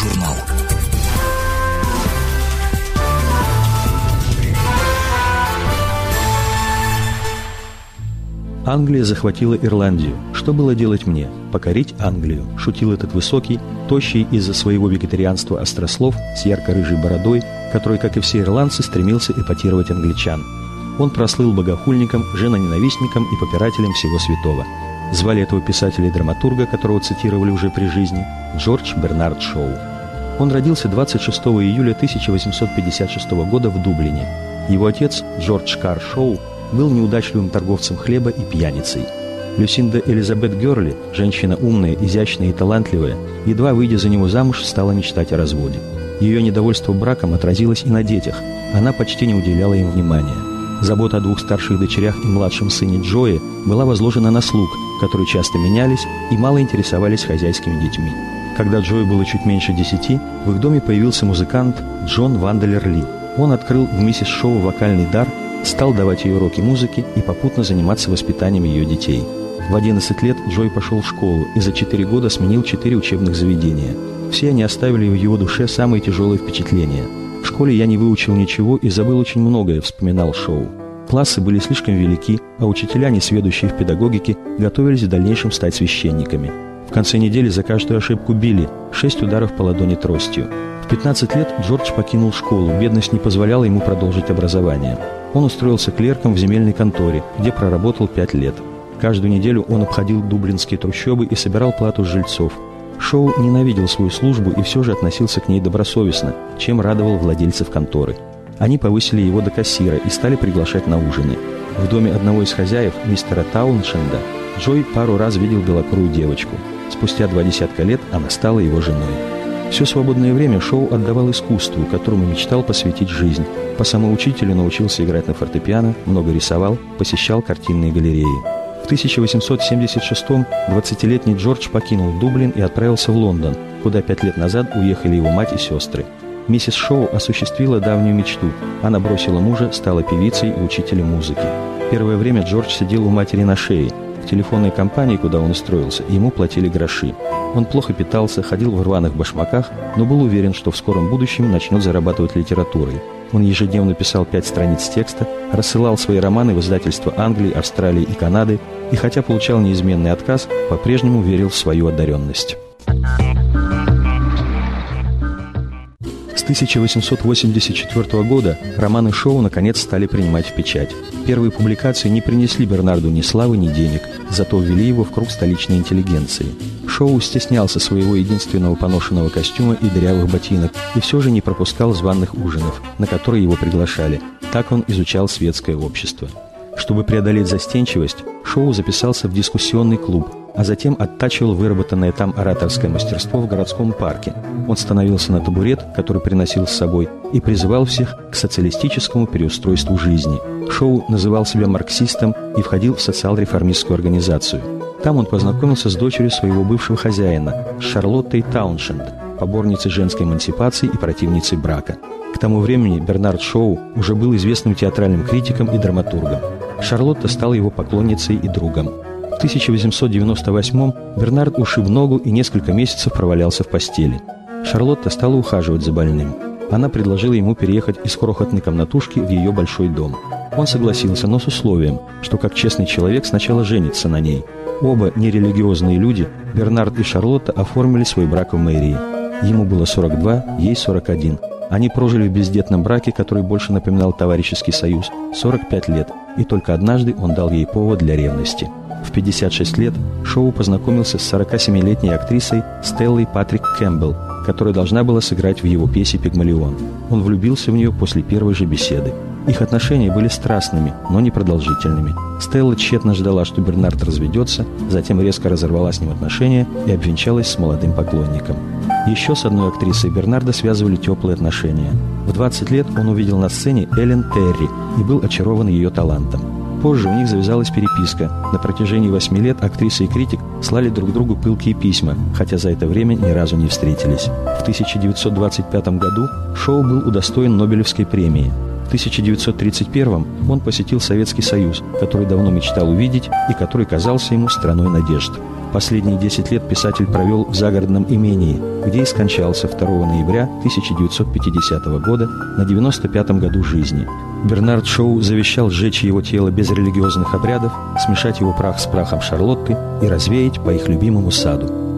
Аудиожурнал. Англия захватила Ирландию. Что было делать мне? Покорить Англию, шутил этот высокий, тощий из-за своего вегетарианства острослов с ярко-рыжей бородой, который, как и все ирландцы, стремился эпатировать англичан. Он прослыл богохульником, женоненавистником и попирателем всего святого. Звали этого писателя и драматурга, которого цитировали уже при жизни, Джордж Бернард Шоу. Он родился 26 июля 1856 года в Дублине. Его отец, Джордж Кар Шоу, был неудачливым торговцем хлеба и пьяницей. Люсинда Элизабет Герли, женщина умная, изящная и талантливая, едва выйдя за него замуж, стала мечтать о разводе. Ее недовольство браком отразилось и на детях. Она почти не уделяла им внимания. Забота о двух старших дочерях и младшем сыне Джои была возложена на слуг, которые часто менялись и мало интересовались хозяйскими детьми. Когда Джои было чуть меньше десяти, в их доме появился музыкант Джон Ванделер Ли. Он открыл в миссис Шоу вокальный дар, стал давать ей уроки музыки и попутно заниматься воспитанием ее детей. В 11 лет Джой пошел в школу и за 4 года сменил 4 учебных заведения. Все они оставили в его душе самые тяжелые впечатления – в школе я не выучил ничего и забыл очень многое, вспоминал Шоу. Классы были слишком велики, а учителя, не сведущие в педагогике, готовились в дальнейшем стать священниками. В конце недели за каждую ошибку били, шесть ударов по ладони тростью. В 15 лет Джордж покинул школу, бедность не позволяла ему продолжить образование. Он устроился клерком в земельной конторе, где проработал пять лет. Каждую неделю он обходил дублинские трущобы и собирал плату жильцов – Шоу ненавидел свою службу и все же относился к ней добросовестно, чем радовал владельцев конторы. Они повысили его до кассира и стали приглашать на ужины. В доме одного из хозяев, мистера Тауншенда, Джой пару раз видел белокурую девочку. Спустя два десятка лет она стала его женой. Все свободное время Шоу отдавал искусству, которому мечтал посвятить жизнь. По самоучителю научился играть на фортепиано, много рисовал, посещал картинные галереи. 1876-м 20-летний Джордж покинул Дублин и отправился в Лондон, куда пять лет назад уехали его мать и сестры. Миссис Шоу осуществила давнюю мечту. Она бросила мужа, стала певицей и учителем музыки. Первое время Джордж сидел у матери на шее. В телефонной компании, куда он устроился, ему платили гроши. Он плохо питался, ходил в рваных башмаках, но был уверен, что в скором будущем начнет зарабатывать литературой. Он ежедневно писал пять страниц текста, рассылал свои романы в издательства Англии, Австралии и Канады, и хотя получал неизменный отказ, по-прежнему верил в свою одаренность. С 1884 года романы Шоу наконец стали принимать в печать. Первые публикации не принесли Бернарду ни славы, ни денег, зато ввели его в круг столичной интеллигенции. Шоу стеснялся своего единственного поношенного костюма и дырявых ботинок и все же не пропускал званных ужинов, на которые его приглашали. Так он изучал светское общество. Чтобы преодолеть застенчивость, Шоу записался в дискуссионный клуб, а затем оттачивал выработанное там ораторское мастерство в городском парке. Он становился на табурет, который приносил с собой, и призывал всех к социалистическому переустройству жизни. Шоу называл себя марксистом и входил в социал-реформистскую организацию. Там он познакомился с дочерью своего бывшего хозяина, Шарлоттой Тауншенд, поборницей женской эмансипации и противницей брака. К тому времени Бернард Шоу уже был известным театральным критиком и драматургом. Шарлотта стала его поклонницей и другом. В 1898-м Бернард ушиб ногу и несколько месяцев провалялся в постели. Шарлотта стала ухаживать за больным. Она предложила ему переехать из крохотной комнатушки в ее большой дом. Он согласился, но с условием, что как честный человек сначала женится на ней. Оба нерелигиозные люди, Бернард и Шарлотта, оформили свой брак в мэрии. Ему было 42, ей 41. Они прожили в бездетном браке, который больше напоминал товарищеский союз, 45 лет, и только однажды он дал ей повод для ревности. В 56 лет Шоу познакомился с 47-летней актрисой Стеллой Патрик Кэмпбелл, которая должна была сыграть в его пьесе «Пигмалион». Он влюбился в нее после первой же беседы. Их отношения были страстными, но не продолжительными. Стелла тщетно ждала, что Бернард разведется, затем резко разорвала с ним отношения и обвенчалась с молодым поклонником. Еще с одной актрисой Бернарда связывали теплые отношения. В 20 лет он увидел на сцене Эллен Терри и был очарован ее талантом. Позже у них завязалась переписка. На протяжении восьми лет актриса и критик слали друг другу пылкие письма, хотя за это время ни разу не встретились. В 1925 году Шоу был удостоен Нобелевской премии. В 1931 он посетил Советский Союз, который давно мечтал увидеть и который казался ему страной надежд. Последние 10 лет писатель провел в загородном имении, где и скончался 2 ноября 1950 года на 95 году жизни. Бернард Шоу завещал сжечь его тело без религиозных обрядов, смешать его прах с прахом Шарлотты и развеять по их любимому саду.